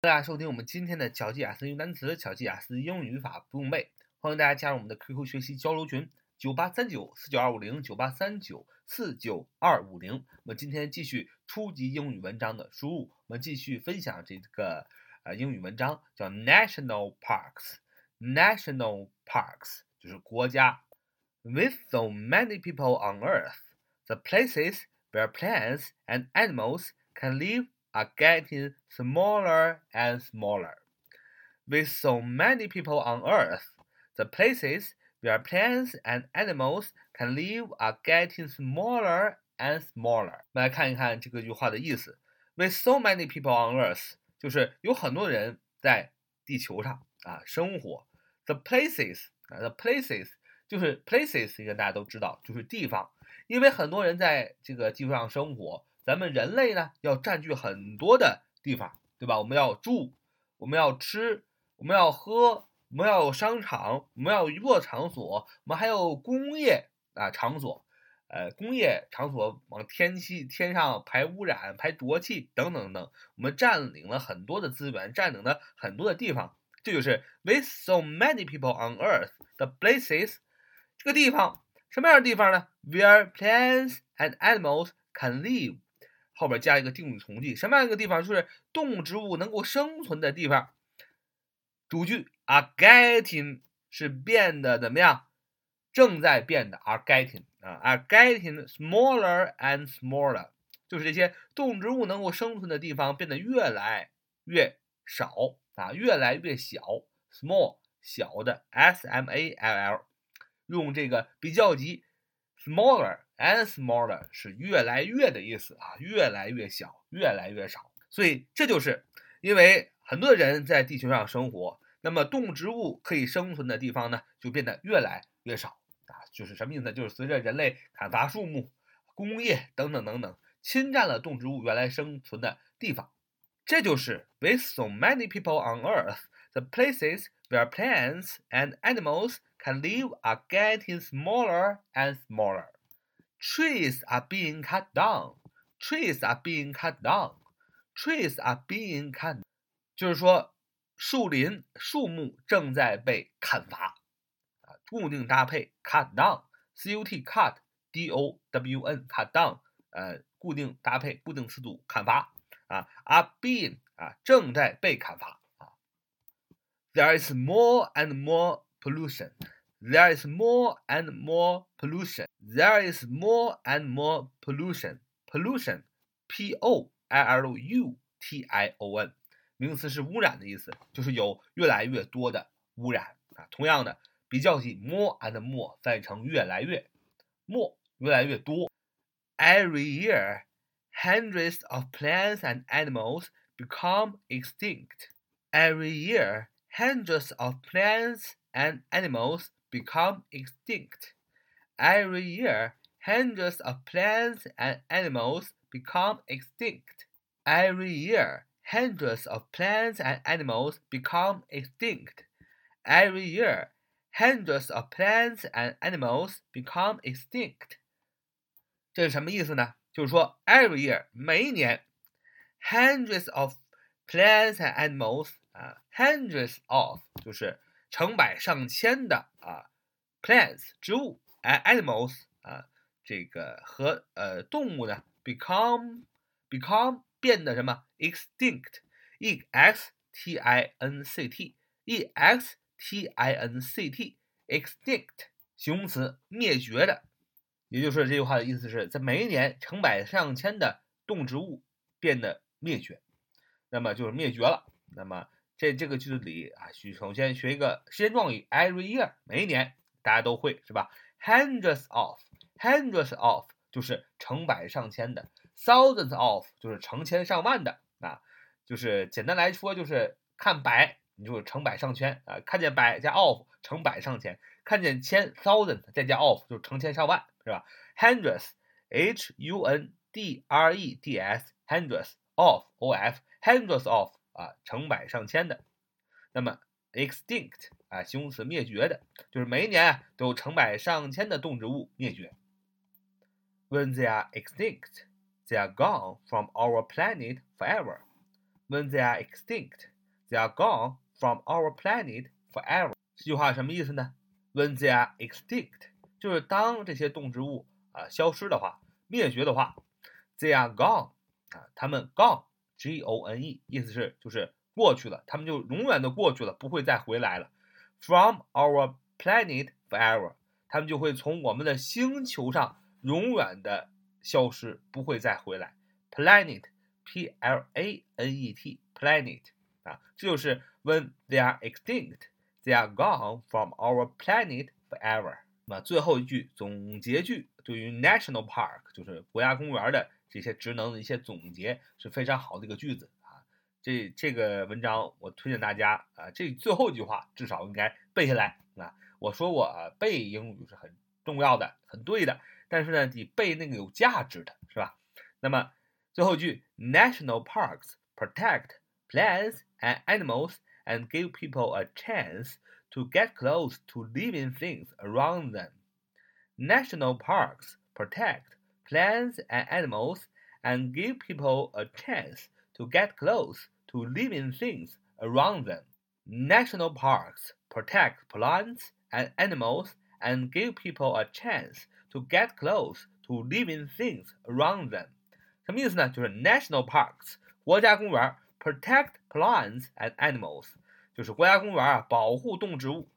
大家收听我们今天的巧记雅思英语单词、巧记雅思英语语法不用背，欢迎大家加入我们的 QQ 学习交流群：九八三九四九二五零九八三九四九二五零。我们今天继续初级英语文章的输入，我们继续分享这个呃英语文章，叫 National Parks。National Parks 就是国家。With so many people on Earth, the places where plants and animals can live are getting smaller and smaller. With so many people on Earth, the places where plants and animals can live are getting smaller and smaller. 我们来看一看这个句话的意思。With so many people on Earth，就是有很多人在地球上啊生活。The places 啊，the places 就是 places，应该大家都知道，就是地方。因为很多人在这个地球上生活， 咱们人类呢要占据很多的地方，对吧？我们要住，我们要吃，我们要喝，我们要有商场，我们要有娱乐场所，我们还有工业啊场所，呃，工业场所往天气天上排污染、排浊气等等等，我们占领了很多的资源，占领了很多的地方。这就是 with so many people on Earth the places 这个地方什么样的地方呢？Where plants and animals can live 后边加一个定语从句，什么样一个地方？就是动、植物能够生存的地方。主句 are getting 是变得怎么样？正在变的 are getting 啊，are getting smaller and smaller，就是这些动植物能够生存的地方变得越来越少啊，越来越小。small 小的 s m a l l，用这个比较级 smaller。and smaller 是越来越的意思啊，越来越小，越来越少。所以这就是因为很多人在地球上生活，那么动植物可以生存的地方呢，就变得越来越少啊。就是什么意思？就是随着人类砍伐树木、工业等等等等，侵占了动植物原来生存的地方。这就是 with so many people on Earth, the places where plants and animals can live are getting smaller and smaller. Trees are being cut down. Trees are being cut down. Trees are being cut，就是说树林、树木正在被砍伐啊。固定搭配 cut down，c u t cut d o w n cut down，呃，固定搭配、固定词组砍伐啊。are being 啊，正在被砍伐啊。There is more and more pollution. There is more and more pollution. There is more and more pollution. Pollution, P-O-L-L-U-T-I-O-N，名词是污染的意思，就是有越来越多的污染啊。同样的，比较级 more and more 翻译成越来越，more 越来越多。Every year, hundreds of plants and animals become extinct. Every year, hundreds of plants and animals become extinct. Every year, hundreds of plants and animals become extinct. Every year, hundreds of plants and animals become extinct. Every year, hundreds of plants and animals become extinct. 这是什么意思呢？就是说，every year 每一年，hundreds of plants and animals 啊，hundreds of 就是 成百上千的啊，plants 植物，and animals 啊，这个和呃动物呢，become become 变得什么？extinct，e x t i n c t，e x t i n c t，extinct 形容词，灭绝的。也就是这句话的意思是在每一年成百上千的动植物变得灭绝，那么就是灭绝了。那么这这个句子里啊，需首先学一个时间状语，every year，每一年，大家都会是吧？hundreds of，hundreds of 就是成百上千的，thousands of 就是成千上万的啊，就是简单来说就是看百，你就成百上千啊，看见百加 of 成百上千，看见千 thousand 再加 of 就成千上万，是吧？hundreds，h u n d r e d s，hundreds of o f，hundreds of。啊，成百上千的，那么 extinct 啊，形容词灭绝的，就是每一年都有成百上千的动植物灭绝。When they are extinct, they are gone from our planet forever. When they are extinct, they are gone from our planet forever。这句话什么意思呢？When they are extinct，就是当这些动植物啊消失的话，灭绝的话，they are gone 啊，他们 gone G O N E 意思是就是过去了，他们就永远的过去了，不会再回来了。From our planet forever，他们就会从我们的星球上永远的消失，不会再回来。Planet，p l a n e t，planet 啊，这就是 when they are extinct，they are gone from our planet forever。那最后一句总结句，对于 national park 就是国家公园的这些职能的一些总结，是非常好的一个句子啊。这这个文章我推荐大家啊，这最后一句话至少应该背下来啊。我说我背英语是很重要的，很对的，但是呢，你背那个有价值的，是吧？那么最后一句，National parks protect plants and animals and give people a chance to get close to living things around them. National parks protect plants and animals and give people a chance to get close to living things around them. National parks protect plants and animals and give people a chance to get close to living things around them. 什么意思呢？就是 national parks 国家公园 protect plants and animals 就是国家公园啊保护动植物，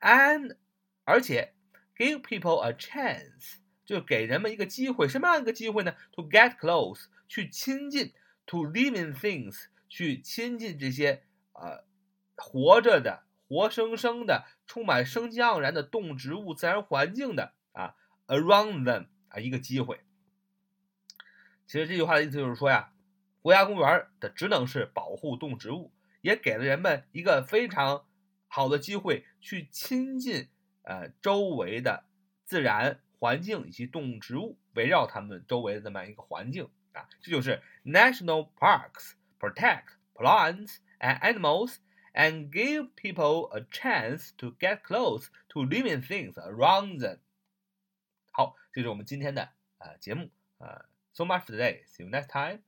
and 而且 give people a chance 就给人们一个机会，什么样一个机会呢？To get close 去亲近 to living things 去亲近这些呃活着的、活生生的、充满生机盎然的动植物、自然环境的啊，around them 啊一个机会。其实这句话的意思就是说呀，国家公园的职能是保护动植物，也给了人们一个非常好的机会去亲近呃周围的自然环境以及动植物，围绕他们周围的这么一个环境。啊，这就是 national parks protect plants and animals and give people a chance to get close to living things around them。好，这是我们今天的呃节目呃，so much for today. See you next time.